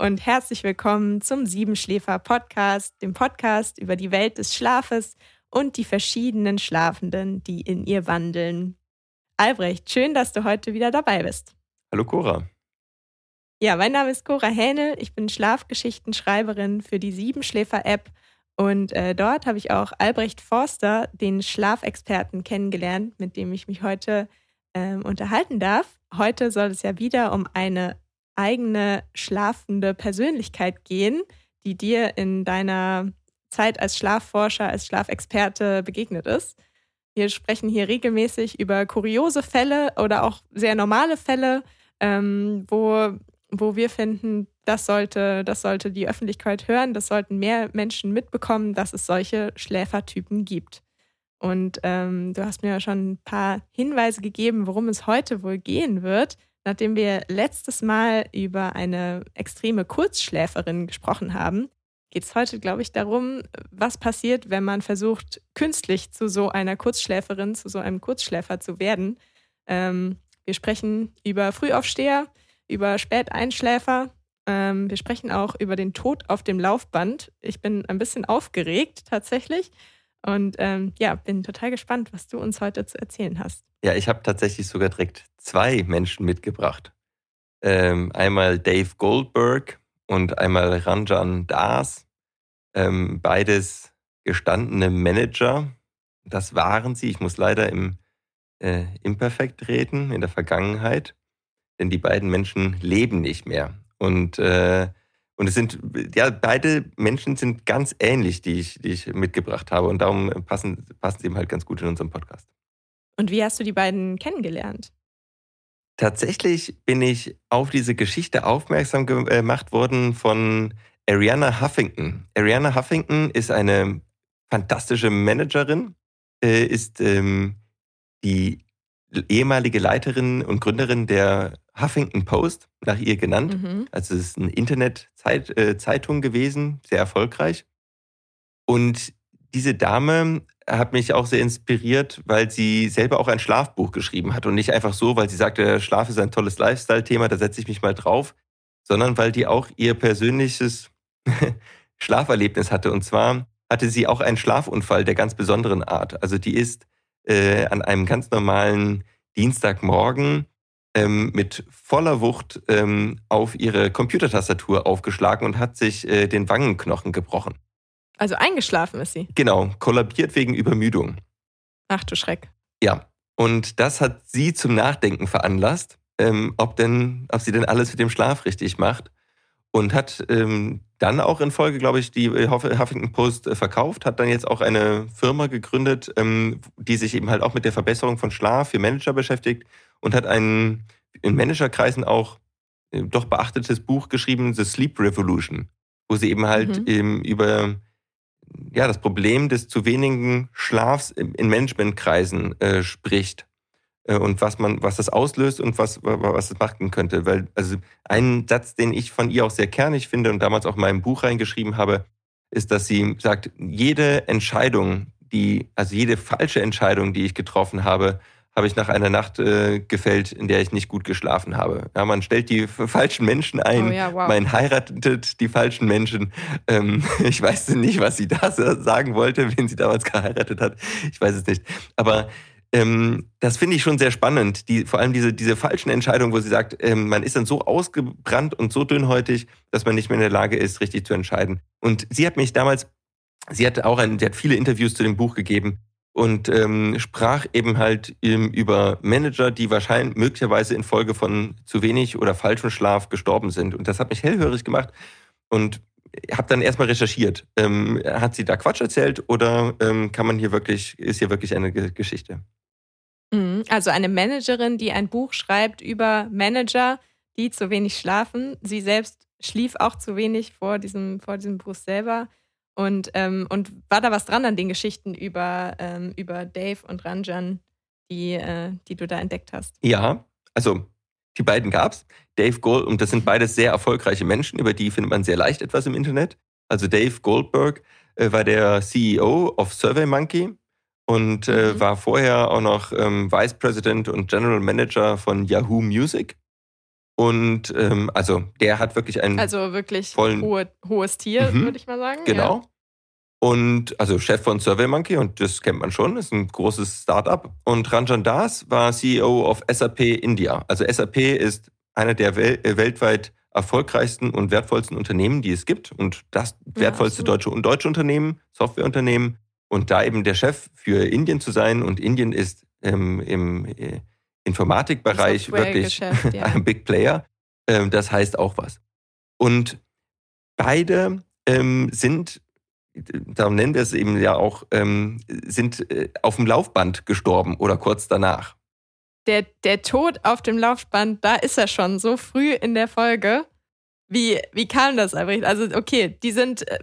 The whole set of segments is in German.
Und herzlich willkommen zum Siebenschläfer Podcast, dem Podcast über die Welt des Schlafes und die verschiedenen Schlafenden, die in ihr wandeln. Albrecht, schön, dass du heute wieder dabei bist. Hallo Cora. Ja, mein Name ist Cora Hähnel. Ich bin Schlafgeschichtenschreiberin für die Siebenschläfer-App und äh, dort habe ich auch Albrecht Forster, den Schlafexperten, kennengelernt, mit dem ich mich heute ähm, unterhalten darf. Heute soll es ja wieder um eine eigene schlafende Persönlichkeit gehen, die dir in deiner Zeit als Schlafforscher, als Schlafexperte begegnet ist. Wir sprechen hier regelmäßig über kuriose Fälle oder auch sehr normale Fälle, ähm, wo, wo wir finden, das sollte, das sollte die Öffentlichkeit hören, das sollten mehr Menschen mitbekommen, dass es solche Schläfertypen gibt. Und ähm, du hast mir ja schon ein paar Hinweise gegeben, worum es heute wohl gehen wird, nachdem wir letztes Mal über eine extreme Kurzschläferin gesprochen haben geht es heute, glaube ich, darum, was passiert, wenn man versucht, künstlich zu so einer Kurzschläferin, zu so einem Kurzschläfer zu werden. Ähm, wir sprechen über Frühaufsteher, über Späteinschläfer. Ähm, wir sprechen auch über den Tod auf dem Laufband. Ich bin ein bisschen aufgeregt tatsächlich und ähm, ja, bin total gespannt, was du uns heute zu erzählen hast. Ja, ich habe tatsächlich sogar direkt zwei Menschen mitgebracht. Ähm, einmal Dave Goldberg, und einmal Ranjan Das. Ähm, beides gestandene Manager. Das waren sie. Ich muss leider im äh, Imperfekt reden, in der Vergangenheit. Denn die beiden Menschen leben nicht mehr. Und, äh, und es sind, ja, beide Menschen sind ganz ähnlich, die ich, die ich mitgebracht habe. Und darum passen, passen sie eben halt ganz gut in unserem Podcast. Und wie hast du die beiden kennengelernt? Tatsächlich bin ich auf diese Geschichte aufmerksam gemacht worden von Ariana Huffington. Ariana Huffington ist eine fantastische Managerin, äh, ist ähm, die ehemalige Leiterin und Gründerin der Huffington Post, nach ihr genannt. Mhm. Also es ist eine Internetzeitung äh, gewesen, sehr erfolgreich. Und diese Dame hat mich auch sehr inspiriert, weil sie selber auch ein Schlafbuch geschrieben hat und nicht einfach so, weil sie sagte, Schlaf ist ein tolles Lifestyle-Thema, da setze ich mich mal drauf, sondern weil die auch ihr persönliches Schlaferlebnis hatte. Und zwar hatte sie auch einen Schlafunfall der ganz besonderen Art. Also die ist äh, an einem ganz normalen Dienstagmorgen ähm, mit voller Wucht ähm, auf ihre Computertastatur aufgeschlagen und hat sich äh, den Wangenknochen gebrochen. Also eingeschlafen ist sie. Genau, kollabiert wegen Übermüdung. Ach du Schreck. Ja, und das hat sie zum Nachdenken veranlasst, ähm, ob, denn, ob sie denn alles mit dem Schlaf richtig macht. Und hat ähm, dann auch in Folge, glaube ich, die Huffington Post äh, verkauft, hat dann jetzt auch eine Firma gegründet, ähm, die sich eben halt auch mit der Verbesserung von Schlaf für Manager beschäftigt und hat ein in Managerkreisen auch äh, doch beachtetes Buch geschrieben, The Sleep Revolution, wo sie eben halt mhm. über ja, das Problem des zu wenigen Schlafs in Managementkreisen äh, spricht äh, und was man, was das auslöst und was, was es machen könnte. Weil, also ein Satz, den ich von ihr auch sehr kernig finde und damals auch in meinem Buch reingeschrieben habe, ist, dass sie sagt, jede Entscheidung, die, also jede falsche Entscheidung, die ich getroffen habe, habe ich nach einer Nacht äh, gefällt, in der ich nicht gut geschlafen habe. Ja, man stellt die falschen Menschen ein, oh ja, wow. man heiratet die falschen Menschen. Ähm, ich weiß nicht, was sie da sagen wollte, wen sie damals geheiratet hat. Ich weiß es nicht. Aber ähm, das finde ich schon sehr spannend. Die, vor allem diese, diese falschen Entscheidungen, wo sie sagt, ähm, man ist dann so ausgebrannt und so dünnhäutig, dass man nicht mehr in der Lage ist, richtig zu entscheiden. Und sie hat mich damals, sie hat auch ein, sie hat viele Interviews zu dem Buch gegeben und ähm, sprach eben halt ähm, über Manager, die wahrscheinlich möglicherweise infolge von zu wenig oder falschem Schlaf gestorben sind. Und das hat mich hellhörig gemacht und habe dann erstmal recherchiert. Ähm, hat sie da Quatsch erzählt oder ähm, kann man hier wirklich, ist hier wirklich eine G Geschichte? Mhm. Also eine Managerin, die ein Buch schreibt über Manager, die zu wenig schlafen. Sie selbst schlief auch zu wenig vor diesem, vor diesem Buch selber. Und, ähm, und war da was dran an den Geschichten über, ähm, über Dave und Ranjan, die, äh, die du da entdeckt hast? Ja, also die beiden gab's. Dave Gold, und das sind beides sehr erfolgreiche Menschen, über die findet man sehr leicht etwas im Internet. Also Dave Goldberg äh, war der CEO of SurveyMonkey und äh, mhm. war vorher auch noch ähm, Vice President und General Manager von Yahoo Music. Und ähm, also der hat wirklich einen. Also wirklich vollen, hohe, hohes Tier, mhm, würde ich mal sagen. Genau. Ja. Und also Chef von SurveyMonkey, und das kennt man schon, ist ein großes Startup. Und Ranjan Das war CEO of SAP India. Also SAP ist einer der wel äh, weltweit erfolgreichsten und wertvollsten Unternehmen, die es gibt. Und das wertvollste ja, deutsche und deutsche Unternehmen, Softwareunternehmen. Und da eben der Chef für Indien zu sein. Und Indien ist ähm, im äh, Informatikbereich wirklich ja. ein Big Player. Ähm, das heißt auch was. Und beide ähm, sind darum nennen wir es eben ja auch, ähm, sind äh, auf dem Laufband gestorben oder kurz danach. Der, der Tod auf dem Laufband, da ist er schon so früh in der Folge. Wie, wie kam das eigentlich? Also, okay, die sind, äh,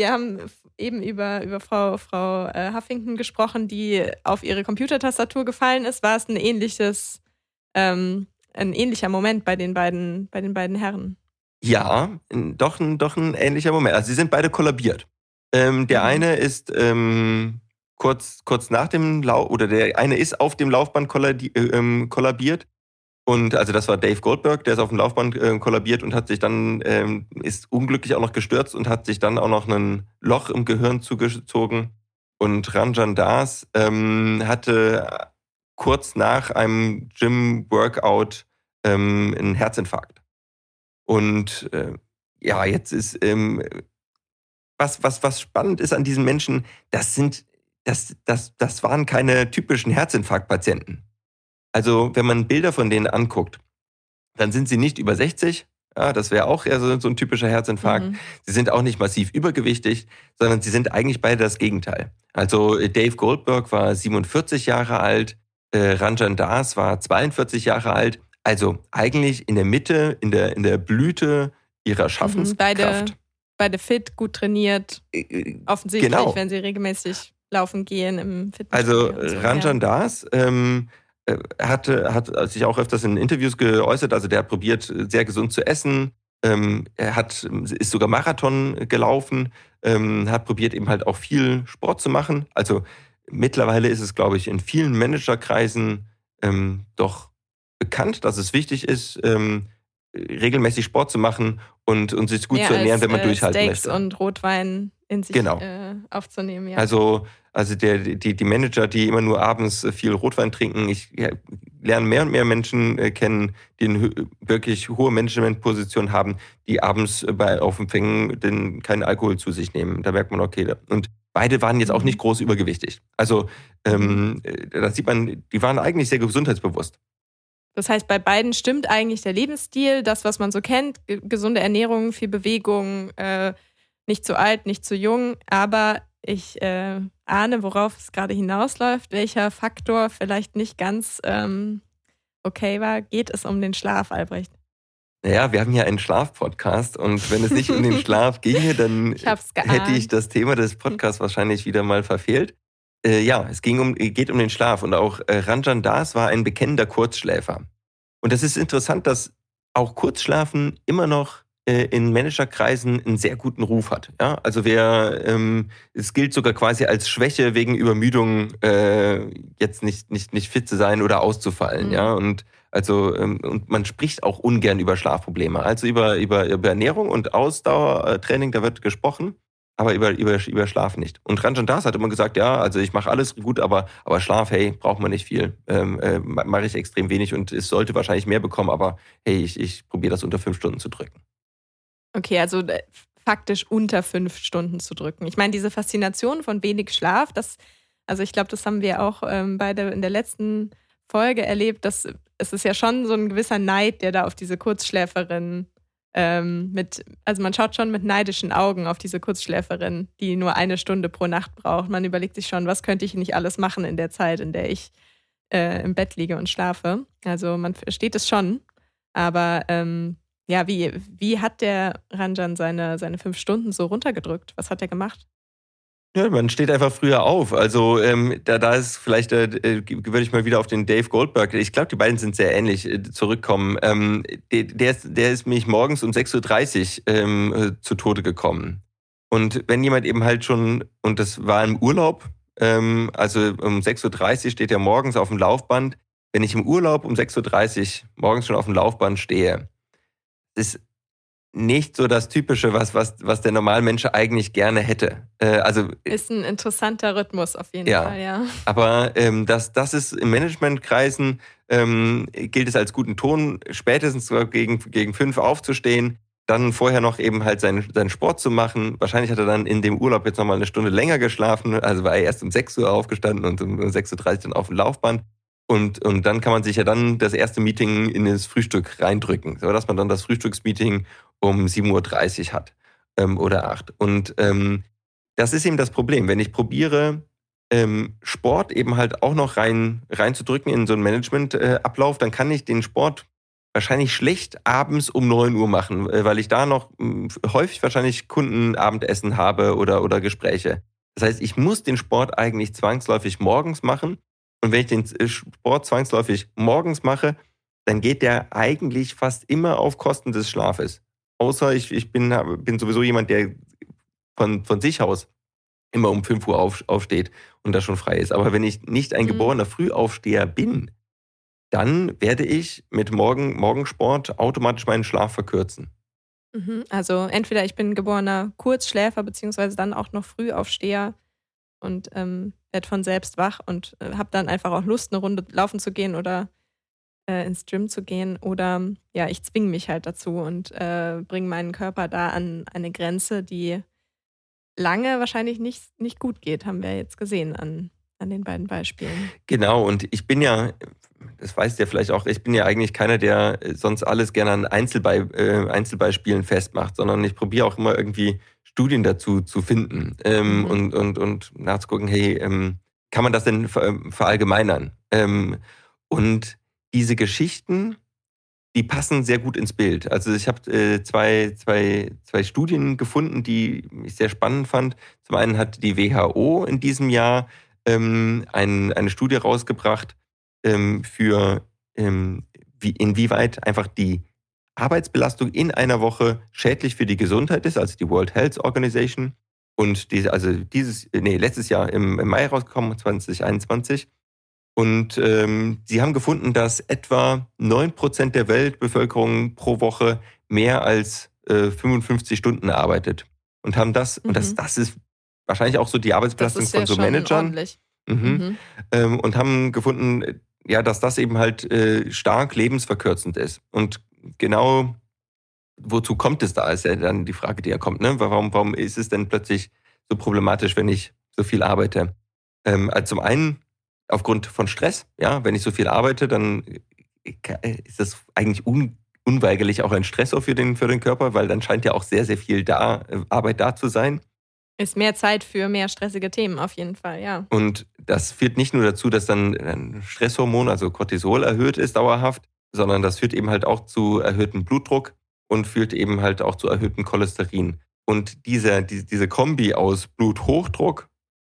wir haben eben über, über Frau, Frau äh, Huffington gesprochen, die auf ihre Computertastatur gefallen ist. War es ein ähnliches, ähm, ein ähnlicher Moment bei den beiden, bei den beiden Herren? Ja, doch ein, doch ein ähnlicher Moment. Also sie sind beide kollabiert. Ähm, der mhm. eine ist ähm, kurz, kurz nach dem Lauf, oder der eine ist auf dem Laufband äh, ähm, kollabiert. Und also das war Dave Goldberg, der ist auf dem Laufband äh, kollabiert und hat sich dann, ähm, ist unglücklich auch noch gestürzt und hat sich dann auch noch ein Loch im Gehirn zugezogen. Und Ranjan Das ähm, hatte kurz nach einem Gym-Workout ähm, einen Herzinfarkt. Und äh, ja, jetzt ist ähm, was, was, was spannend ist an diesen Menschen, das sind, das, das, das waren keine typischen Herzinfarktpatienten. Also, wenn man Bilder von denen anguckt, dann sind sie nicht über 60. Ja, das wäre auch eher so, so, ein typischer Herzinfarkt. Mhm. Sie sind auch nicht massiv übergewichtig, sondern sie sind eigentlich beide das Gegenteil. Also Dave Goldberg war 47 Jahre alt, äh, Ranjan Das war 42 Jahre alt. Also eigentlich in der Mitte, in der, in der Blüte ihrer mhm, Schaffenskraft. Beide beide fit, gut trainiert. Äh, äh, Offensichtlich, genau. wenn sie regelmäßig laufen gehen im Fitness. Also so, Ranjan ja. Das ähm, äh, hatte, hat sich auch öfters in Interviews geäußert. Also der hat probiert, sehr gesund zu essen. Ähm, er hat, ist sogar Marathon gelaufen, ähm, hat probiert eben halt auch viel Sport zu machen. Also mittlerweile ist es, glaube ich, in vielen Managerkreisen ähm, doch bekannt, dass es wichtig ist, ähm, regelmäßig Sport zu machen und, und sich gut ja, zu ernähren, als, wenn man äh, durchhalten Steaks möchte. und Rotwein in sich genau. äh, aufzunehmen. Ja. Also, also der, die, die Manager, die immer nur abends viel Rotwein trinken, ich ja, lerne mehr und mehr Menschen äh, kennen, die eine wirklich hohe Managementposition haben, die abends bei Aufempfängen den, keinen Alkohol zu sich nehmen. Da merkt man, okay. Und beide waren jetzt auch mhm. nicht groß übergewichtig. Also ähm, mhm. äh, da sieht man, die waren eigentlich sehr gesundheitsbewusst. Das heißt, bei beiden stimmt eigentlich der Lebensstil, das, was man so kennt, gesunde Ernährung, viel Bewegung, äh, nicht zu alt, nicht zu jung. Aber ich äh, ahne, worauf es gerade hinausläuft, welcher Faktor vielleicht nicht ganz ähm, okay war. Geht es um den Schlaf, Albrecht? Naja, wir haben hier einen Schlafpodcast und wenn es nicht um den Schlaf ginge, dann ich hätte ich das Thema des Podcasts wahrscheinlich wieder mal verfehlt. Äh, ja, es ging um, geht um den Schlaf und auch äh, Ranjan Das war ein bekennender Kurzschläfer. Und das ist interessant, dass auch Kurzschlafen immer noch äh, in Managerkreisen einen sehr guten Ruf hat. Ja? Also wer, ähm, es gilt sogar quasi als Schwäche wegen Übermüdung äh, jetzt nicht, nicht, nicht fit zu sein oder auszufallen. Mhm. Ja? Und also ähm, und man spricht auch ungern über Schlafprobleme. Also über, über, über Ernährung und Ausdauertraining, da wird gesprochen aber über, über, über Schlaf nicht. Und Ranjan Das hat immer gesagt, ja, also ich mache alles gut, aber, aber Schlaf, hey, braucht man nicht viel. Ähm, äh, mache ich extrem wenig und es sollte wahrscheinlich mehr bekommen, aber hey, ich, ich probiere das unter fünf Stunden zu drücken. Okay, also äh, faktisch unter fünf Stunden zu drücken. Ich meine, diese Faszination von wenig Schlaf, das, also ich glaube, das haben wir auch ähm, beide in der letzten Folge erlebt, dass es ist ja schon so ein gewisser Neid, der da auf diese Kurzschläferin ähm, mit, also man schaut schon mit neidischen Augen auf diese Kurzschläferin, die nur eine Stunde pro Nacht braucht. Man überlegt sich schon, was könnte ich nicht alles machen in der Zeit, in der ich äh, im Bett liege und schlafe. Also man versteht es schon. Aber ähm, ja, wie, wie hat der Ranjan seine, seine fünf Stunden so runtergedrückt? Was hat er gemacht? Ja, man steht einfach früher auf. Also ähm, da, da ist vielleicht, äh, äh würde ich mal wieder auf den Dave Goldberg, ich glaube, die beiden sind sehr ähnlich, äh, zurückkommen. Ähm, der, ist, der ist mich morgens um 6.30 Uhr ähm, äh, zu Tode gekommen. Und wenn jemand eben halt schon, und das war im Urlaub, ähm, also um 6.30 Uhr steht er morgens auf dem Laufband. Wenn ich im Urlaub um 6.30 Uhr morgens schon auf dem Laufband stehe, ist nicht so das Typische, was, was, was der Normalmensch eigentlich gerne hätte. Äh, also, ist ein interessanter Rhythmus auf jeden ja, Fall, ja. Aber ähm, das, das ist in Managementkreisen ähm, gilt es als guten Ton, spätestens gegen, gegen fünf aufzustehen, dann vorher noch eben halt seinen, seinen Sport zu machen. Wahrscheinlich hat er dann in dem Urlaub jetzt nochmal eine Stunde länger geschlafen, also war er erst um 6 Uhr aufgestanden und um 6.30 Uhr dann auf dem Laufband. Und, und dann kann man sich ja dann das erste Meeting in das Frühstück reindrücken, sodass man dann das Frühstücksmeeting um 7.30 Uhr hat ähm, oder 8. Und ähm, das ist eben das Problem. Wenn ich probiere, ähm, Sport eben halt auch noch rein reinzudrücken in so einen Managementablauf, äh, dann kann ich den Sport wahrscheinlich schlecht abends um 9 Uhr machen, äh, weil ich da noch mh, häufig wahrscheinlich Kundenabendessen habe oder, oder Gespräche. Das heißt, ich muss den Sport eigentlich zwangsläufig morgens machen und wenn ich den Sport zwangsläufig morgens mache, dann geht der eigentlich fast immer auf Kosten des Schlafes. Außer ich, ich bin, bin sowieso jemand, der von, von sich aus immer um 5 Uhr auf, aufsteht und da schon frei ist. Aber wenn ich nicht ein mhm. geborener Frühaufsteher bin, dann werde ich mit Morgen, Morgensport automatisch meinen Schlaf verkürzen. Mhm. Also entweder ich bin geborener Kurzschläfer, beziehungsweise dann auch noch Frühaufsteher und ähm, werde von selbst wach und äh, habe dann einfach auch Lust, eine Runde laufen zu gehen oder äh, ins Gym zu gehen. Oder ja, ich zwinge mich halt dazu und äh, bringe meinen Körper da an eine Grenze, die lange wahrscheinlich nicht, nicht gut geht, haben wir jetzt gesehen an, an den beiden Beispielen. Genau, und ich bin ja, das weißt du ja vielleicht auch, ich bin ja eigentlich keiner, der sonst alles gerne an Einzelbe äh, Einzelbeispielen festmacht, sondern ich probiere auch immer irgendwie Studien dazu zu finden ähm, mhm. und, und, und nachzugucken, hey, ähm, kann man das denn verallgemeinern? Ähm, und diese Geschichten, die passen sehr gut ins Bild. Also ich habe äh, zwei, zwei, zwei Studien gefunden, die ich sehr spannend fand. Zum einen hat die WHO in diesem Jahr ähm, ein, eine Studie rausgebracht ähm, für ähm, wie, inwieweit einfach die Arbeitsbelastung in einer Woche schädlich für die Gesundheit ist, also die World Health Organization. Und diese, also dieses, nee, letztes Jahr im, im Mai rausgekommen, 2021. Und ähm, sie haben gefunden, dass etwa 9% der Weltbevölkerung pro Woche mehr als äh, 55 Stunden arbeitet. Und haben das, mhm. und das, mhm. das ist wahrscheinlich auch so die Arbeitsbelastung von ja so Managern. Mhm. Mhm. Ähm, und haben gefunden, ja, dass das eben halt äh, stark lebensverkürzend ist. Und genau wozu kommt es da, ist ja dann die Frage, die ja kommt. Ne? Warum, warum ist es denn plötzlich so problematisch, wenn ich so viel arbeite? Ähm, also zum einen aufgrund von Stress. Ja, wenn ich so viel arbeite, dann äh, ist das eigentlich un, unweigerlich auch ein Stressor für den, für den Körper, weil dann scheint ja auch sehr, sehr viel da, äh, Arbeit da zu sein. Ist mehr Zeit für mehr stressige Themen auf jeden Fall, ja. Und das führt nicht nur dazu, dass dann ein Stresshormon, also Cortisol, erhöht ist dauerhaft, sondern das führt eben halt auch zu erhöhtem Blutdruck und führt eben halt auch zu erhöhtem Cholesterin. Und diese, diese Kombi aus Bluthochdruck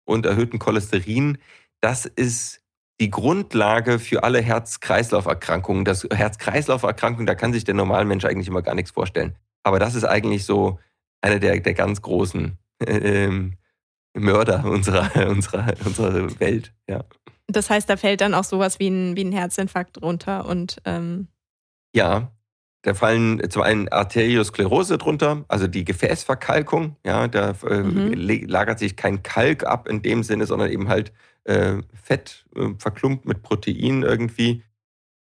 und erhöhtem Cholesterin, das ist die Grundlage für alle Herz-Kreislauf-Erkrankungen. Das Herz-Kreislauf-Erkrankung, da kann sich der normale Mensch eigentlich immer gar nichts vorstellen. Aber das ist eigentlich so eine der, der ganz großen äh, Mörder unserer, unserer, unserer Welt. Ja. Das heißt, da fällt dann auch sowas wie ein, wie ein Herzinfarkt runter und ähm ja, da fallen zum einen Arteriosklerose drunter, also die Gefäßverkalkung. Ja, da äh, mhm. lagert sich kein Kalk ab in dem Sinne, sondern eben halt äh, Fett äh, verklumpt mit Protein irgendwie.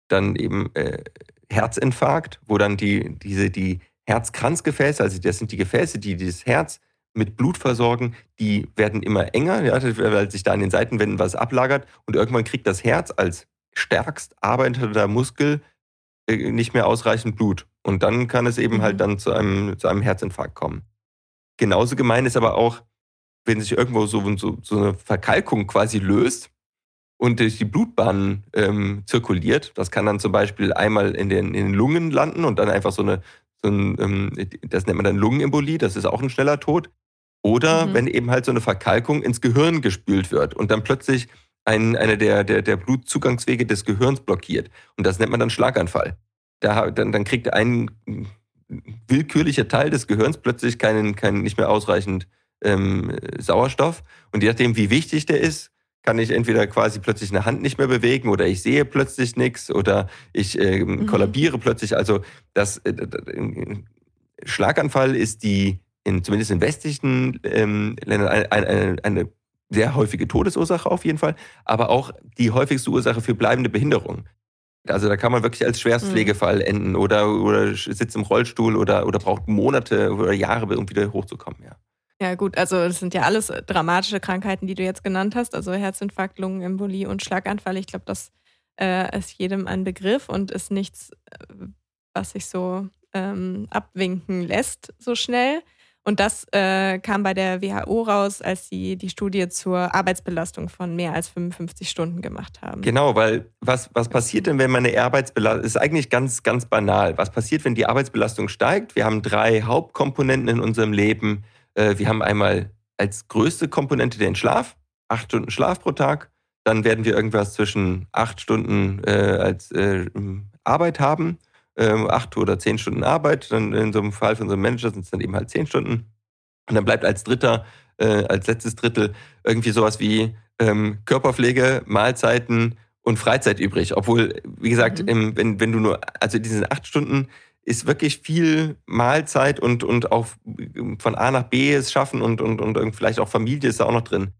Dann eben äh, Herzinfarkt, wo dann die, diese, die Herzkranzgefäße, also das sind die Gefäße, die das Herz mit Blut versorgen, die werden immer enger, ja, weil sich da an den Seitenwänden was ablagert und irgendwann kriegt das Herz als stärkst arbeitender Muskel äh, nicht mehr ausreichend Blut. Und dann kann es eben halt mhm. halt dann zu einem, zu einem Herzinfarkt kommen. Genauso gemein ist aber auch, wenn sich irgendwo so, so, so eine Verkalkung quasi löst und durch die Blutbahnen ähm, zirkuliert. Das kann dann zum Beispiel einmal in den, in den Lungen landen und dann einfach so eine, so ein, ähm, das nennt man dann Lungenembolie, das ist auch ein schneller Tod. Oder mhm. wenn eben halt so eine Verkalkung ins Gehirn gespült wird und dann plötzlich ein, eine der, der, der Blutzugangswege des Gehirns blockiert. Und das nennt man dann Schlaganfall. Da, dann, dann kriegt ein willkürlicher Teil des Gehirns plötzlich keinen, keinen nicht mehr ausreichend ähm, Sauerstoff. Und je nachdem, wie wichtig der ist, kann ich entweder quasi plötzlich eine Hand nicht mehr bewegen oder ich sehe plötzlich nichts oder ich äh, mhm. kollabiere plötzlich. Also das äh, Schlaganfall ist die, in, zumindest in westlichen ähm, Ländern, eine, eine, eine sehr häufige Todesursache auf jeden Fall, aber auch die häufigste Ursache für bleibende Behinderung. Also da kann man wirklich als Schwerstpflegefall mhm. enden oder, oder sitzt im Rollstuhl oder, oder braucht Monate oder Jahre, um wieder hochzukommen, ja. Ja, gut, also das sind ja alles dramatische Krankheiten, die du jetzt genannt hast, also Herzinfarkt, Lungenembolie und Schlaganfall. Ich glaube, das äh, ist jedem ein Begriff und ist nichts, äh, was sich so ähm, abwinken lässt so schnell. Und das äh, kam bei der WHO raus, als sie die Studie zur Arbeitsbelastung von mehr als 55 Stunden gemacht haben. Genau, weil was, was passiert denn, wenn meine Arbeitsbelastung, ist eigentlich ganz, ganz banal. Was passiert, wenn die Arbeitsbelastung steigt? Wir haben drei Hauptkomponenten in unserem Leben. Äh, wir haben einmal als größte Komponente den Schlaf, acht Stunden Schlaf pro Tag. Dann werden wir irgendwas zwischen acht Stunden äh, als äh, Arbeit haben ähm, acht oder zehn Stunden Arbeit. Dann in so einem Fall von so einem Manager sind es dann eben halt zehn Stunden. Und dann bleibt als dritter, äh, als letztes Drittel irgendwie sowas wie ähm, Körperpflege, Mahlzeiten und Freizeit übrig. Obwohl, wie gesagt, mhm. im, wenn, wenn du nur, also diese acht Stunden ist wirklich viel Mahlzeit und, und auch von A nach B es schaffen und, und, und vielleicht auch Familie ist da auch noch drin.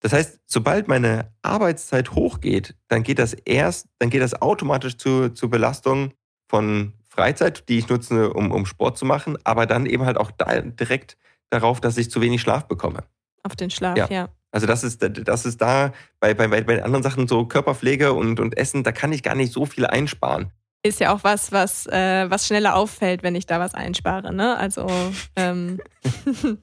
Das heißt, sobald meine Arbeitszeit hochgeht, dann geht das erst, dann geht das automatisch zu, zu Belastung von Freizeit, die ich nutze, um, um Sport zu machen, aber dann eben halt auch da direkt darauf, dass ich zu wenig Schlaf bekomme. Auf den Schlaf, ja. ja. Also das ist, das ist da bei, bei, bei anderen Sachen so Körperpflege und, und Essen, da kann ich gar nicht so viel einsparen. Ist ja auch was, was, äh, was schneller auffällt, wenn ich da was einspare. Ne? Also ähm,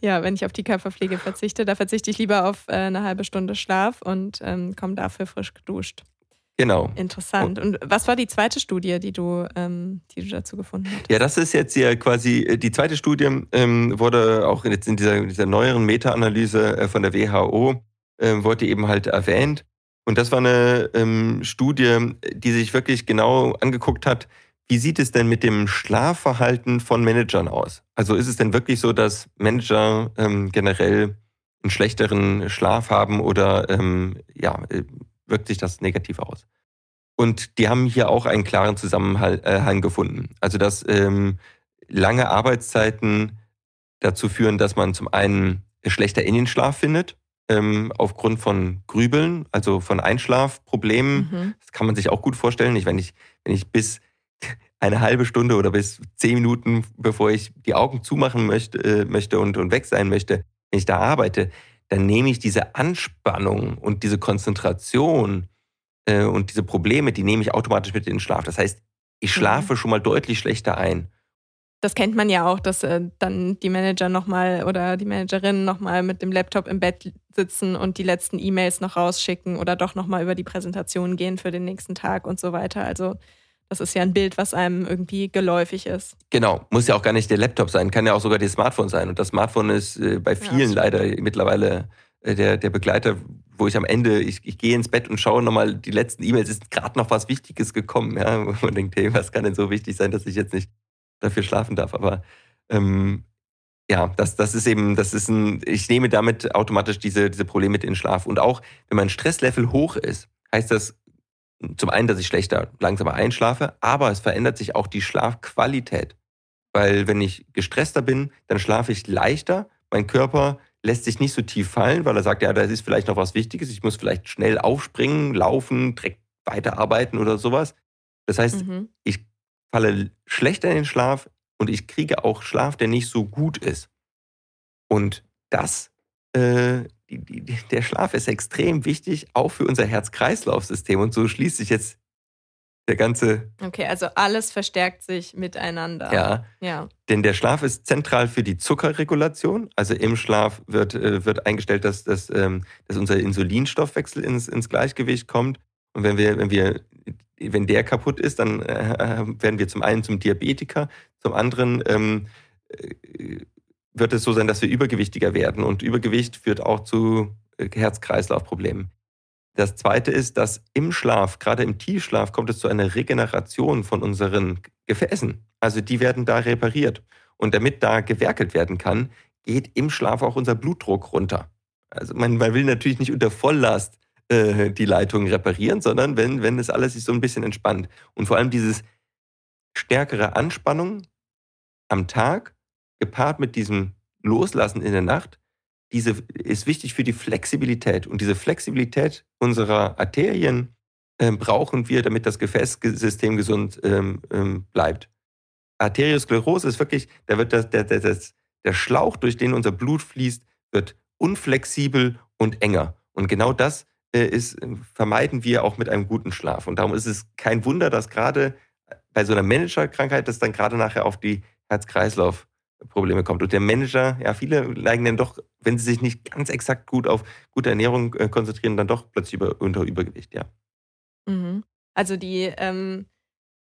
ja, wenn ich auf die Körperpflege verzichte, da verzichte ich lieber auf äh, eine halbe Stunde Schlaf und ähm, komme dafür frisch geduscht. Genau. Interessant. Und was war die zweite Studie, die du, ähm, die du dazu gefunden hast? Ja, das ist jetzt ja quasi, äh, die zweite Studie ähm, wurde auch jetzt in dieser, dieser neueren Meta-Analyse äh, von der WHO, äh, wurde eben halt erwähnt. Und das war eine ähm, Studie, die sich wirklich genau angeguckt hat, wie sieht es denn mit dem Schlafverhalten von Managern aus? Also ist es denn wirklich so, dass Manager ähm, generell einen schlechteren Schlaf haben oder ähm, ja, äh, wirkt sich das negativ aus. Und die haben hier auch einen klaren Zusammenhang äh, gefunden. Also dass ähm, lange Arbeitszeiten dazu führen, dass man zum einen schlechter Innenschlaf findet, ähm, aufgrund von Grübeln, also von Einschlafproblemen. Mhm. Das kann man sich auch gut vorstellen. Ich, wenn, ich, wenn ich bis eine halbe Stunde oder bis zehn Minuten, bevor ich die Augen zumachen möchte, äh, möchte und, und weg sein möchte, wenn ich da arbeite, dann nehme ich diese Anspannung und diese Konzentration äh, und diese Probleme, die nehme ich automatisch mit in den Schlaf. Das heißt, ich mhm. schlafe mhm. schon mal deutlich schlechter ein. Das kennt man ja auch, dass äh, dann die Manager nochmal oder die Managerinnen nochmal mit dem Laptop im Bett sitzen und die letzten E-Mails noch rausschicken oder doch nochmal über die Präsentation gehen für den nächsten Tag und so weiter. Also das ist ja ein Bild, was einem irgendwie geläufig ist. Genau, muss ja auch gar nicht der Laptop sein, kann ja auch sogar das Smartphone sein. Und das Smartphone ist äh, bei vielen ja, leider mittlerweile äh, der, der Begleiter, wo ich am Ende, ich, ich gehe ins Bett und schaue nochmal die letzten E-Mails, ist gerade noch was Wichtiges gekommen, ja, wo man denkt, hey, was kann denn so wichtig sein, dass ich jetzt nicht dafür schlafen darf. Aber ähm, ja, das, das ist eben, das ist ein, ich nehme damit automatisch diese, diese Probleme mit in den Schlaf. Und auch wenn mein Stresslevel hoch ist, heißt das zum einen, dass ich schlechter, langsamer einschlafe, aber es verändert sich auch die Schlafqualität. Weil wenn ich gestresster bin, dann schlafe ich leichter. Mein Körper lässt sich nicht so tief fallen, weil er sagt, ja, da ist vielleicht noch was Wichtiges. Ich muss vielleicht schnell aufspringen, laufen, direkt weiterarbeiten oder sowas. Das heißt, mhm. ich falle schlechter in den Schlaf und ich kriege auch Schlaf, der nicht so gut ist. Und das äh, die, die, der Schlaf ist extrem wichtig, auch für unser Herz-Kreislauf-System. Und so schließt sich jetzt der ganze. Okay, also alles verstärkt sich miteinander. Ja. ja. Denn der Schlaf ist zentral für die Zuckerregulation. Also im Schlaf wird, äh, wird eingestellt, dass, dass, ähm, dass unser Insulinstoffwechsel ins, ins Gleichgewicht kommt. Und wenn wir, wenn wir, wenn der kaputt ist, dann äh, werden wir zum einen zum Diabetiker, zum anderen ähm, äh, wird es so sein, dass wir übergewichtiger werden. Und Übergewicht führt auch zu äh, Herz-Kreislauf-Problemen. Das zweite ist, dass im Schlaf, gerade im Tiefschlaf, kommt es zu einer Regeneration von unseren Gefäßen. Also die werden da repariert. Und damit da gewerkelt werden kann, geht im Schlaf auch unser Blutdruck runter. Also man, man will natürlich nicht unter Volllast äh, die Leitung reparieren, sondern wenn, wenn das alles sich so ein bisschen entspannt. Und vor allem dieses stärkere Anspannung am Tag gepaart mit diesem Loslassen in der Nacht, diese ist wichtig für die Flexibilität. Und diese Flexibilität unserer Arterien äh, brauchen wir, damit das Gefäßsystem gesund ähm, ähm, bleibt. Arteriosklerose ist wirklich, da wird das, der, der, das, der Schlauch, durch den unser Blut fließt, wird unflexibel und enger. Und genau das äh, ist, vermeiden wir auch mit einem guten Schlaf. Und darum ist es kein Wunder, dass gerade bei so einer Managerkrankheit das dann gerade nachher auf die Herz-Kreislauf Probleme kommt. Und der Manager, ja, viele neigen dann doch, wenn sie sich nicht ganz exakt gut auf gute Ernährung äh, konzentrieren, dann doch plötzlich über, unter Übergewicht, ja. Mhm. Also die, ähm,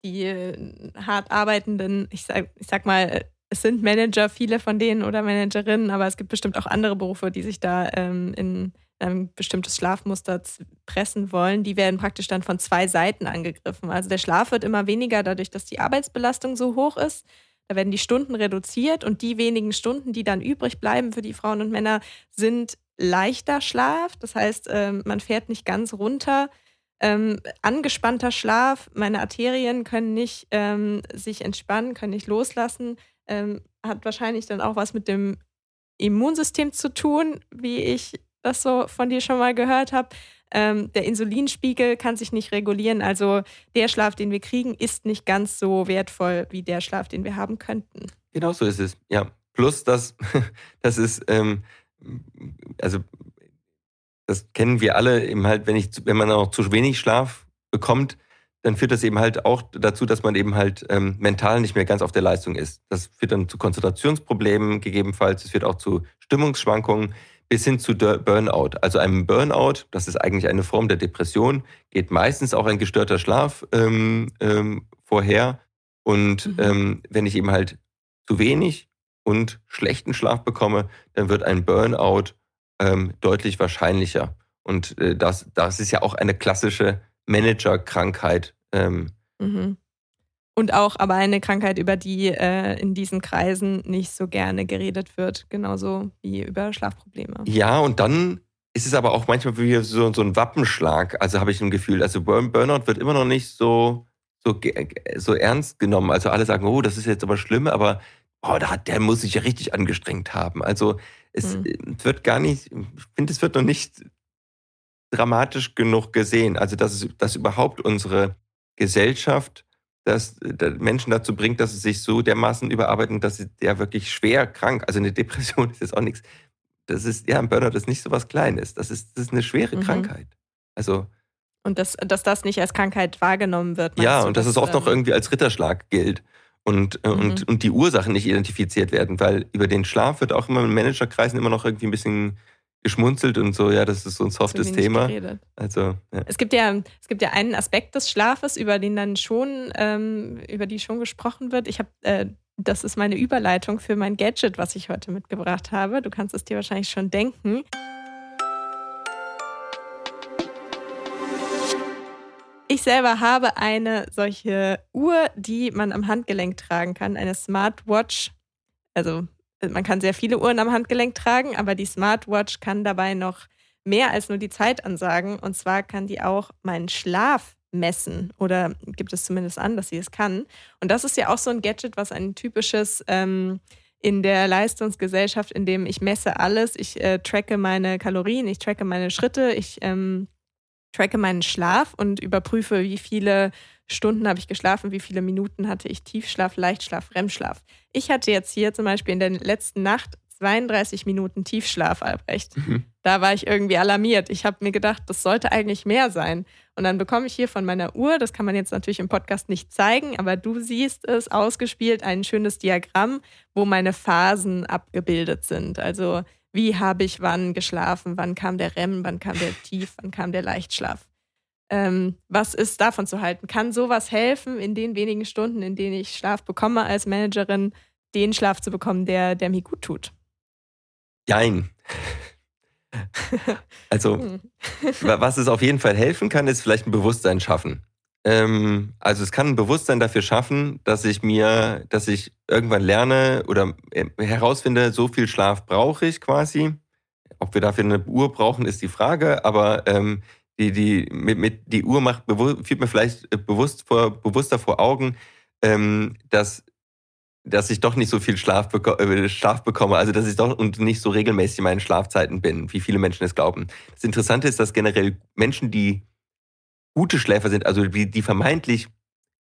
die äh, hart arbeitenden, ich sag, ich sag mal, es sind Manager, viele von denen oder Managerinnen, aber es gibt bestimmt auch andere Berufe, die sich da ähm, in ein bestimmtes Schlafmuster pressen wollen, die werden praktisch dann von zwei Seiten angegriffen. Also der Schlaf wird immer weniger dadurch, dass die Arbeitsbelastung so hoch ist. Da werden die Stunden reduziert und die wenigen Stunden, die dann übrig bleiben für die Frauen und Männer, sind leichter Schlaf. Das heißt, ähm, man fährt nicht ganz runter. Ähm, angespannter Schlaf, meine Arterien können nicht ähm, sich entspannen, können nicht loslassen, ähm, hat wahrscheinlich dann auch was mit dem Immunsystem zu tun, wie ich das so von dir schon mal gehört habe. Ähm, der Insulinspiegel kann sich nicht regulieren. Also der Schlaf, den wir kriegen, ist nicht ganz so wertvoll wie der Schlaf, den wir haben könnten. Genau so ist es. Ja. Plus, dass das ist, ähm, also das kennen wir alle eben halt, wenn ich, wenn man auch zu wenig Schlaf bekommt, dann führt das eben halt auch dazu, dass man eben halt ähm, mental nicht mehr ganz auf der Leistung ist. Das führt dann zu Konzentrationsproblemen gegebenenfalls. Es führt auch zu Stimmungsschwankungen bis hin zu Burnout. Also einem Burnout, das ist eigentlich eine Form der Depression, geht meistens auch ein gestörter Schlaf ähm, ähm, vorher. Und mhm. ähm, wenn ich eben halt zu wenig und schlechten Schlaf bekomme, dann wird ein Burnout ähm, deutlich wahrscheinlicher. Und äh, das, das ist ja auch eine klassische Managerkrankheit. Ähm, mhm. Und auch aber eine Krankheit, über die äh, in diesen Kreisen nicht so gerne geredet wird, genauso wie über Schlafprobleme. Ja, und dann ist es aber auch manchmal wie so, so ein Wappenschlag. Also habe ich ein Gefühl, also Burnout wird immer noch nicht so, so, so ernst genommen. Also alle sagen, oh, das ist jetzt aber schlimm, aber oh, der muss sich ja richtig angestrengt haben. Also es hm. wird gar nicht, ich finde, es wird noch nicht dramatisch genug gesehen. Also dass, es, dass überhaupt unsere Gesellschaft das Menschen dazu bringt, dass sie sich so dermaßen überarbeiten, dass sie ja wirklich schwer krank, also eine Depression ist jetzt auch nichts, das ist, ja, ein Burnout ist nicht so was Kleines, das ist, das ist eine schwere mhm. Krankheit. Also. Und dass, dass das nicht als Krankheit wahrgenommen wird. Ja, und dass es oft noch irgendwie als Ritterschlag gilt und, äh, mhm. und, und die Ursachen nicht identifiziert werden, weil über den Schlaf wird auch immer in Managerkreisen immer noch irgendwie ein bisschen geschmunzelt und so, ja, das ist so ein softes Thema. Also, ja. Es gibt ja, es gibt ja einen Aspekt des Schlafes, über den dann schon, ähm, über die schon gesprochen wird. Ich habe, äh, das ist meine Überleitung für mein Gadget, was ich heute mitgebracht habe. Du kannst es dir wahrscheinlich schon denken. Ich selber habe eine solche Uhr, die man am Handgelenk tragen kann, eine Smartwatch. Also man kann sehr viele Uhren am Handgelenk tragen, aber die Smartwatch kann dabei noch mehr als nur die Zeit ansagen. Und zwar kann die auch meinen Schlaf messen oder gibt es zumindest an, dass sie es kann. Und das ist ja auch so ein Gadget, was ein typisches ähm, in der Leistungsgesellschaft, in dem ich messe alles. Ich äh, tracke meine Kalorien, ich tracke meine Schritte, ich ähm, tracke meinen Schlaf und überprüfe, wie viele Stunden habe ich geschlafen, wie viele Minuten hatte ich Tiefschlaf, Leichtschlaf, REM-Schlaf. Ich hatte jetzt hier zum Beispiel in der letzten Nacht 32 Minuten Tiefschlaf, Albrecht. Mhm. Da war ich irgendwie alarmiert. Ich habe mir gedacht, das sollte eigentlich mehr sein. Und dann bekomme ich hier von meiner Uhr, das kann man jetzt natürlich im Podcast nicht zeigen, aber du siehst es ausgespielt, ein schönes Diagramm, wo meine Phasen abgebildet sind. Also wie habe ich wann geschlafen, wann kam der REM, wann kam der Tief, wann kam der Leichtschlaf. Ähm, was ist davon zu halten? Kann sowas helfen, in den wenigen Stunden, in denen ich Schlaf bekomme als Managerin, den Schlaf zu bekommen, der, der mir gut tut? Jein. also, hm. was es auf jeden Fall helfen kann, ist vielleicht ein Bewusstsein schaffen. Ähm, also es kann ein Bewusstsein dafür schaffen, dass ich mir, dass ich irgendwann lerne oder äh, herausfinde, so viel Schlaf brauche ich quasi. ob wir dafür eine Uhr brauchen, ist die Frage, aber ähm, die, die, mit, mit, die Uhr macht, führt mir vielleicht äh, bewusst vor, bewusster vor Augen, ähm, dass, dass ich doch nicht so viel Schlaf, beko äh, Schlaf bekomme, also dass ich doch und nicht so regelmäßig in meinen Schlafzeiten bin, wie viele Menschen es glauben. Das Interessante ist, dass generell Menschen, die gute Schläfer sind, also die, die vermeintlich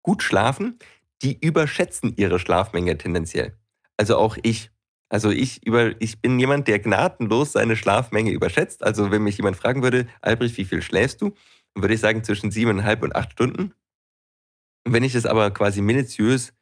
gut schlafen, die überschätzen ihre Schlafmenge tendenziell. Also auch ich. Also ich, über, ich bin jemand, der gnadenlos seine Schlafmenge überschätzt. Also wenn mich jemand fragen würde, Albrecht, wie viel schläfst du? Dann würde ich sagen zwischen siebeneinhalb und acht Stunden. Und wenn ich das aber quasi minutiös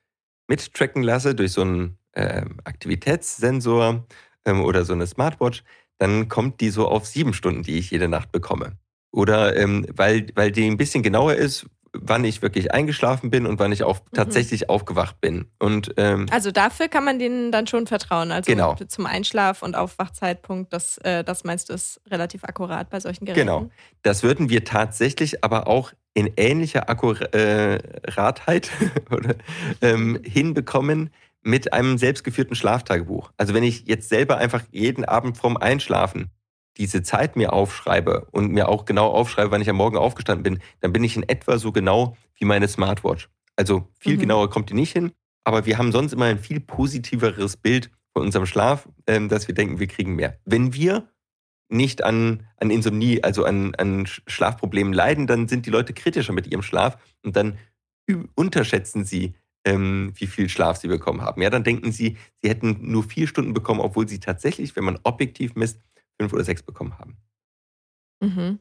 mittracken lasse durch so einen äh, Aktivitätssensor ähm, oder so eine Smartwatch, dann kommt die so auf sieben Stunden, die ich jede Nacht bekomme. Oder ähm, weil, weil die ein bisschen genauer ist, wann ich wirklich eingeschlafen bin und wann ich auch mhm. tatsächlich aufgewacht bin. Und, ähm, also dafür kann man denen dann schon vertrauen. Also genau. zum Einschlaf- und Aufwachzeitpunkt, das, äh, das meinst du ist relativ akkurat bei solchen Geräten. Genau. Das würden wir tatsächlich aber auch in ähnlicher Akkuratheit oder, ähm, hinbekommen mit einem selbstgeführten Schlaftagebuch. Also wenn ich jetzt selber einfach jeden Abend vorm Einschlafen diese Zeit mir aufschreibe und mir auch genau aufschreibe, wann ich am Morgen aufgestanden bin, dann bin ich in etwa so genau wie meine Smartwatch. Also viel mhm. genauer kommt die nicht hin, aber wir haben sonst immer ein viel positiveres Bild von unserem Schlaf, ähm, dass wir denken, wir kriegen mehr. Wenn wir nicht an, an Insomnie, also an, an Schlafproblemen leiden, dann sind die Leute kritischer mit ihrem Schlaf und dann unterschätzen sie, ähm, wie viel Schlaf sie bekommen haben. Ja, dann denken sie, sie hätten nur vier Stunden bekommen, obwohl sie tatsächlich, wenn man objektiv misst, fünf oder sechs bekommen haben. Mhm.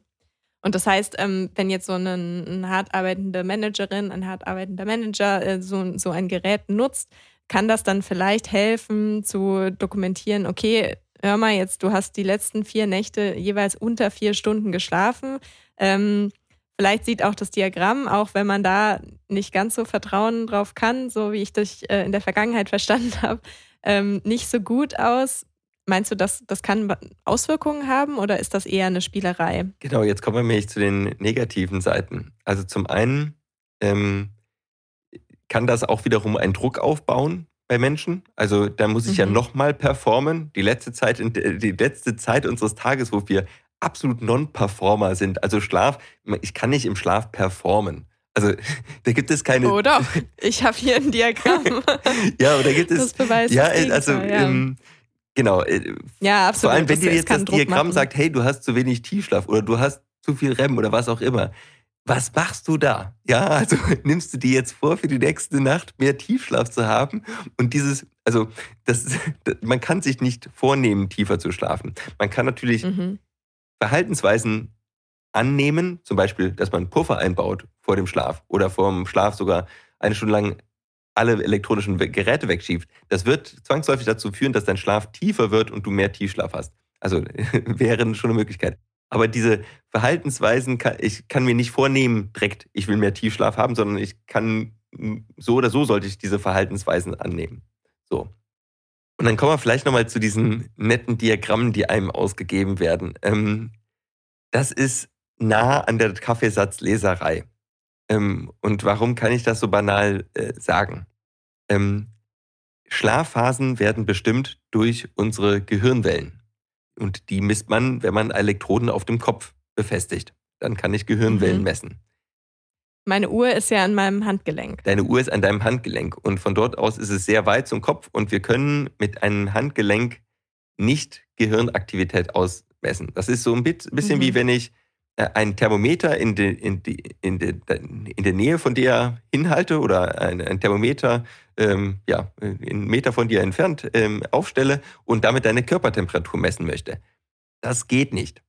Und das heißt, ähm, wenn jetzt so eine, eine hart arbeitende Managerin, ein hart arbeitender Manager äh, so, so ein Gerät nutzt, kann das dann vielleicht helfen zu dokumentieren, okay, hör mal jetzt, du hast die letzten vier Nächte jeweils unter vier Stunden geschlafen. Ähm, vielleicht sieht auch das Diagramm, auch wenn man da nicht ganz so Vertrauen drauf kann, so wie ich das äh, in der Vergangenheit verstanden habe, ähm, nicht so gut aus. Meinst du, das, das kann Auswirkungen haben oder ist das eher eine Spielerei? Genau, jetzt kommen wir nämlich zu den negativen Seiten. Also zum einen ähm, kann das auch wiederum einen Druck aufbauen bei Menschen. Also da muss ich mhm. ja nochmal performen. Die letzte Zeit, die letzte Zeit unseres Tages, wo wir absolut Non-Performer sind. Also Schlaf, ich kann nicht im Schlaf performen. Also da gibt es keine. Oh doch, ich habe hier ein Diagramm. ja, da gibt es. Das beweist ja, also ja. Ähm, Genau. Äh, ja, absolut. Vor allem, wenn dir jetzt das Diagramm machen. sagt, hey, du hast zu wenig Tiefschlaf oder du hast zu viel REM oder was auch immer. Was machst du da? Ja, also nimmst du dir jetzt vor, für die nächste Nacht mehr Tiefschlaf zu haben und dieses, also das, man kann sich nicht vornehmen, tiefer zu schlafen. Man kann natürlich mhm. Verhaltensweisen annehmen, zum Beispiel, dass man Puffer einbaut vor dem Schlaf oder vor dem Schlaf sogar eine Stunde lang alle elektronischen Geräte wegschiebt, das wird zwangsläufig dazu führen, dass dein Schlaf tiefer wird und du mehr Tiefschlaf hast. Also wäre schon eine Möglichkeit. Aber diese Verhaltensweisen, kann, ich kann mir nicht vornehmen, direkt, ich will mehr Tiefschlaf haben, sondern ich kann, so oder so sollte ich diese Verhaltensweisen annehmen. So. Und dann kommen wir vielleicht nochmal zu diesen netten Diagrammen, die einem ausgegeben werden. Ähm, das ist nah an der Kaffeesatzleserei. Ähm, und warum kann ich das so banal äh, sagen? Ähm, Schlafphasen werden bestimmt durch unsere Gehirnwellen. Und die misst man, wenn man Elektroden auf dem Kopf befestigt. Dann kann ich Gehirnwellen mhm. messen. Meine Uhr ist ja an meinem Handgelenk. Deine Uhr ist an deinem Handgelenk. Und von dort aus ist es sehr weit zum Kopf. Und wir können mit einem Handgelenk nicht Gehirnaktivität ausmessen. Das ist so ein bisschen mhm. wie wenn ich ein Thermometer in, de, in, de, in, de, in der Nähe von dir hinhalte oder ein, ein Thermometer ähm, ja, einen Meter von dir entfernt ähm, aufstelle und damit deine Körpertemperatur messen möchte. Das geht nicht.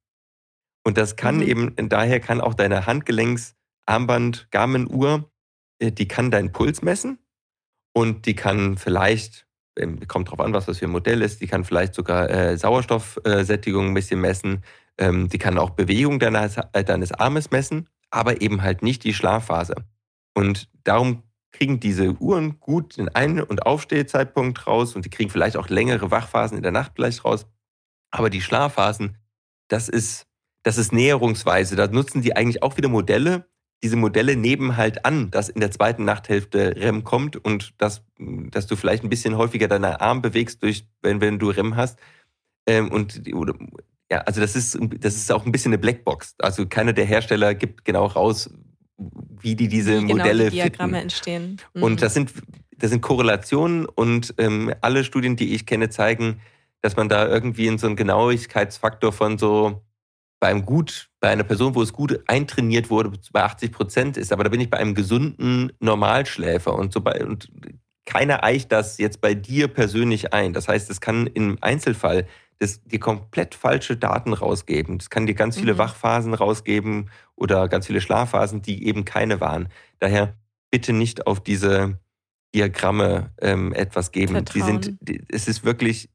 Und das kann mhm. eben, daher kann auch deine Handgelenksarmband Garmin-Uhr, äh, die kann deinen Puls messen und die kann vielleicht, kommt drauf an, was das für ein Modell ist, die kann vielleicht sogar äh, Sauerstoffsättigung ein bisschen messen ähm, die kann auch Bewegung deines, äh, deines Armes messen, aber eben halt nicht die Schlafphase. Und darum kriegen diese Uhren gut den Ein- und Aufstehzeitpunkt raus und die kriegen vielleicht auch längere Wachphasen in der Nacht vielleicht raus. Aber die Schlafphasen, das ist, das ist näherungsweise. Da nutzen die eigentlich auch wieder Modelle. Diese Modelle nehmen halt an, dass in der zweiten Nachthälfte REM kommt und dass, dass du vielleicht ein bisschen häufiger deinen Arm bewegst, durch, wenn, wenn du REM hast. Ähm, und die, ja, also das ist, das ist auch ein bisschen eine Blackbox. Also keiner der Hersteller gibt genau raus, wie die diese wie genau Modelle die Diagramme fitten. entstehen. Mhm. Und das sind, das sind Korrelationen und ähm, alle Studien, die ich kenne, zeigen, dass man da irgendwie in so einen Genauigkeitsfaktor von so bei einem gut, bei einer Person, wo es gut eintrainiert wurde, bei 80 Prozent ist. Aber da bin ich bei einem gesunden Normalschläfer und so bei, und keiner eicht das jetzt bei dir persönlich ein. Das heißt, es kann im Einzelfall das dir komplett falsche Daten rausgeben. Das kann dir ganz viele mhm. Wachphasen rausgeben oder ganz viele Schlafphasen, die eben keine waren. Daher bitte nicht auf diese Diagramme ähm, etwas geben. Vertrauen. Die sind, die, es ist wirklich,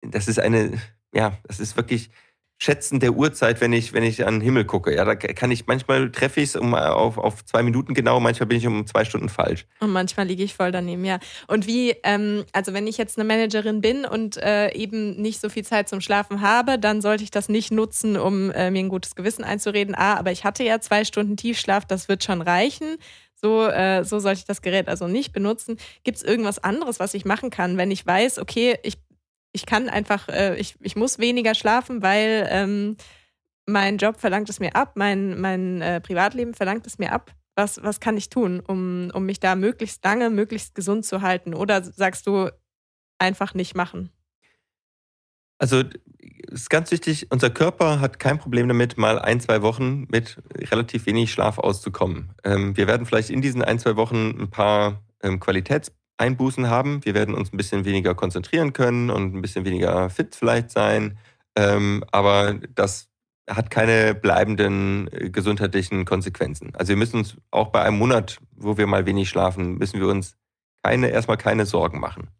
das ist eine, ja, das ist wirklich Schätzen der Uhrzeit, wenn ich, wenn ich an den Himmel gucke. Ja, da kann ich manchmal treffe ich es um, auf, auf zwei Minuten genau, manchmal bin ich um zwei Stunden falsch. Und manchmal liege ich voll daneben, ja. Und wie, ähm, also wenn ich jetzt eine Managerin bin und äh, eben nicht so viel Zeit zum Schlafen habe, dann sollte ich das nicht nutzen, um äh, mir ein gutes Gewissen einzureden. Ah, aber ich hatte ja zwei Stunden Tiefschlaf, das wird schon reichen. So, äh, so sollte ich das Gerät also nicht benutzen. Gibt es irgendwas anderes, was ich machen kann, wenn ich weiß, okay, ich ich kann einfach, äh, ich, ich muss weniger schlafen, weil ähm, mein Job verlangt es mir ab, mein, mein äh, Privatleben verlangt es mir ab. Was, was kann ich tun, um, um mich da möglichst lange, möglichst gesund zu halten? Oder sagst du, einfach nicht machen? Also es ist ganz wichtig, unser Körper hat kein Problem damit, mal ein, zwei Wochen mit relativ wenig Schlaf auszukommen. Ähm, wir werden vielleicht in diesen ein, zwei Wochen ein paar ähm, Qualitäts Einbußen haben. Wir werden uns ein bisschen weniger konzentrieren können und ein bisschen weniger fit vielleicht sein. Ähm, aber das hat keine bleibenden äh, gesundheitlichen Konsequenzen. Also wir müssen uns auch bei einem Monat, wo wir mal wenig schlafen, müssen wir uns keine, erstmal keine Sorgen machen.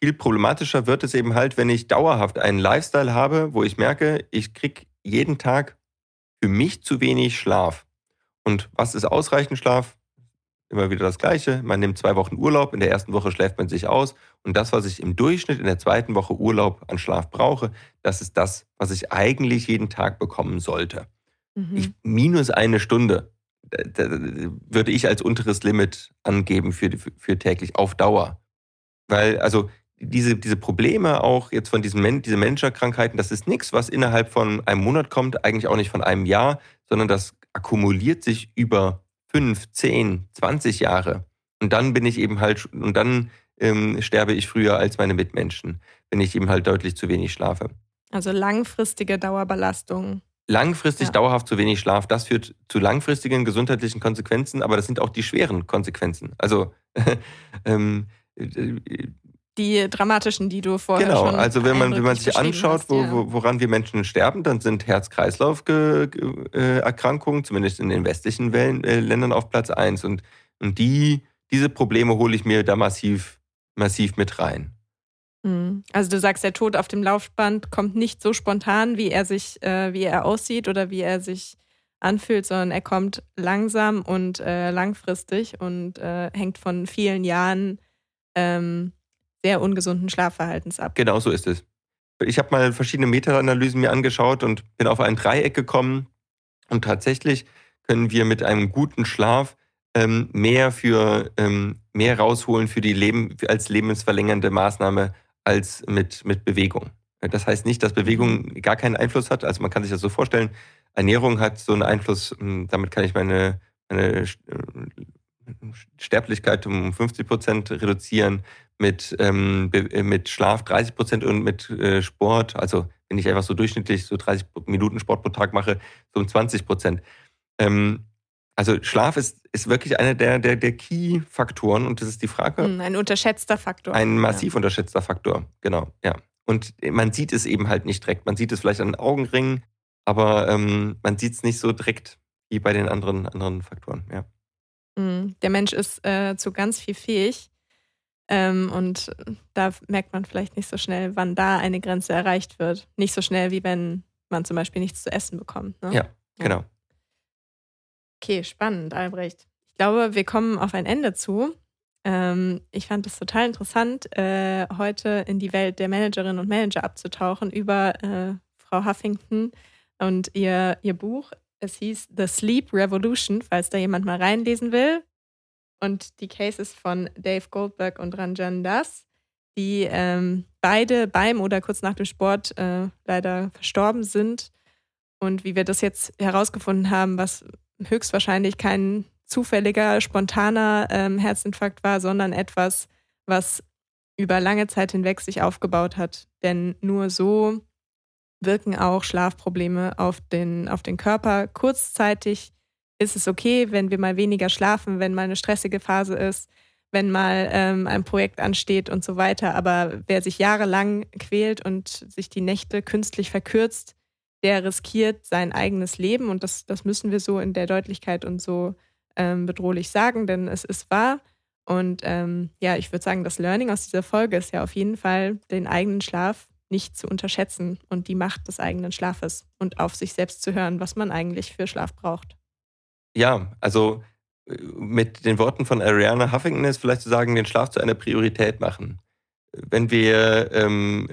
Viel problematischer wird es eben halt, wenn ich dauerhaft einen Lifestyle habe, wo ich merke, ich kriege jeden Tag für mich zu wenig Schlaf. Und was ist ausreichend Schlaf? Immer wieder das Gleiche. Man nimmt zwei Wochen Urlaub, in der ersten Woche schläft man sich aus und das, was ich im Durchschnitt in der zweiten Woche Urlaub an Schlaf brauche, das ist das, was ich eigentlich jeden Tag bekommen sollte. Mhm. Ich, minus eine Stunde da, da, würde ich als unteres Limit angeben für, für, täglich auf Dauer. Weil, also diese, diese Probleme auch jetzt von diesen diese Managerkrankheiten, das ist nichts, was innerhalb von einem Monat kommt, eigentlich auch nicht von einem Jahr, sondern das akkumuliert sich über fünf, zehn, zwanzig Jahre. Und dann bin ich eben halt, und dann ähm, sterbe ich früher als meine Mitmenschen, wenn ich eben halt deutlich zu wenig schlafe. Also langfristige Dauerbelastung. Langfristig ja. dauerhaft zu wenig Schlaf, das führt zu langfristigen gesundheitlichen Konsequenzen, aber das sind auch die schweren Konsequenzen. Also ähm, die dramatischen, die du vorher genau, schon Genau, also wenn man, wenn man sich anschaut, hast, ja. wo, woran wir Menschen sterben, dann sind Herz-Kreislauf-Erkrankungen, zumindest in den westlichen äh, Ländern, auf Platz 1. Und, und die, diese Probleme hole ich mir da massiv, massiv mit rein. Hm. Also du sagst, der Tod auf dem Laufband kommt nicht so spontan, wie er sich, äh, wie er aussieht oder wie er sich anfühlt, sondern er kommt langsam und äh, langfristig und äh, hängt von vielen Jahren ähm, sehr ungesunden Schlafverhaltens ab. Genau so ist es. Ich habe mal verschiedene Meta-Analysen mir angeschaut und bin auf ein Dreieck gekommen. Und tatsächlich können wir mit einem guten Schlaf ähm, mehr für ähm, mehr rausholen für die Leben als lebensverlängernde Maßnahme als mit, mit Bewegung. Das heißt nicht, dass Bewegung gar keinen Einfluss hat. Also man kann sich das so vorstellen, Ernährung hat so einen Einfluss, hm, damit kann ich meine, meine Sterblichkeit um 50 Prozent reduzieren, mit, ähm, äh, mit Schlaf 30 Prozent und mit äh, Sport, also wenn ich einfach so durchschnittlich so 30 Minuten Sport pro Tag mache, so um 20 Prozent. Ähm, also Schlaf ist, ist wirklich einer der, der, der Key-Faktoren und das ist die Frage. Hm, ein unterschätzter Faktor. Ein massiv ja. unterschätzter Faktor, genau, ja. Und man sieht es eben halt nicht direkt. Man sieht es vielleicht an den Augenringen, aber ähm, man sieht es nicht so direkt wie bei den anderen, anderen Faktoren, ja. Hm, der Mensch ist äh, zu ganz viel fähig. Ähm, und da merkt man vielleicht nicht so schnell, wann da eine Grenze erreicht wird. Nicht so schnell, wie wenn man zum Beispiel nichts zu essen bekommt. Ne? Ja, genau. Okay, spannend, Albrecht. Ich glaube, wir kommen auf ein Ende zu. Ähm, ich fand es total interessant, äh, heute in die Welt der Managerinnen und Manager abzutauchen über äh, Frau Huffington und ihr, ihr Buch. Es hieß The Sleep Revolution, falls da jemand mal reinlesen will und die Cases von Dave Goldberg und Ranjan Das. die ähm, beide beim oder kurz nach dem Sport äh, leider verstorben sind. Und wie wir das jetzt herausgefunden haben, was höchstwahrscheinlich kein zufälliger, spontaner ähm, Herzinfarkt war, sondern etwas, was über lange Zeit hinweg sich aufgebaut hat. Denn nur so wirken auch Schlafprobleme auf den, auf den Körper. Kurzzeitig ist es okay, wenn wir mal weniger schlafen, wenn mal eine stressige Phase ist, wenn mal ähm, ein Projekt ansteht und so weiter. Aber wer sich jahrelang quält und sich die Nächte künstlich verkürzt, der riskiert sein eigenes Leben. Und das, das müssen wir so in der Deutlichkeit und so ähm, bedrohlich sagen, denn es ist wahr. Und ähm, ja, ich würde sagen, das Learning aus dieser Folge ist ja auf jeden Fall, den eigenen Schlaf nicht zu unterschätzen und die Macht des eigenen Schlafes und auf sich selbst zu hören, was man eigentlich für Schlaf braucht. Ja, also mit den Worten von Ariana Huffington ist vielleicht zu sagen, den Schlaf zu einer Priorität machen. Wenn wir, ähm,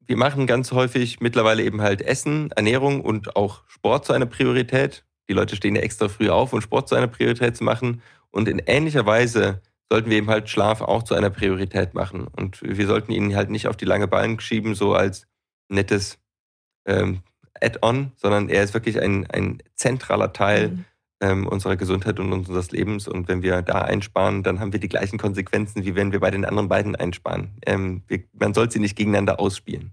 wir machen ganz häufig mittlerweile eben halt Essen, Ernährung und auch Sport zu einer Priorität. Die Leute stehen ja extra früh auf, um Sport zu einer Priorität zu machen. Und in ähnlicher Weise sollten wir eben halt Schlaf auch zu einer Priorität machen. Und wir sollten ihn halt nicht auf die lange Ballen schieben, so als nettes ähm, Add-on, sondern er ist wirklich ein, ein zentraler Teil mhm ähm, unserer Gesundheit und unseres Lebens. Und wenn wir da einsparen, dann haben wir die gleichen Konsequenzen, wie wenn wir bei den anderen beiden einsparen. Ähm, wir, man soll sie nicht gegeneinander ausspielen.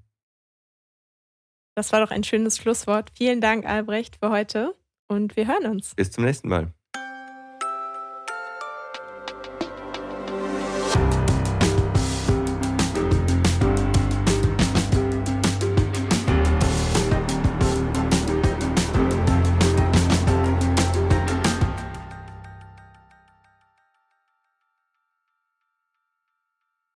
Das war doch ein schönes Schlusswort. Vielen Dank, Albrecht, für heute und wir hören uns. Bis zum nächsten Mal.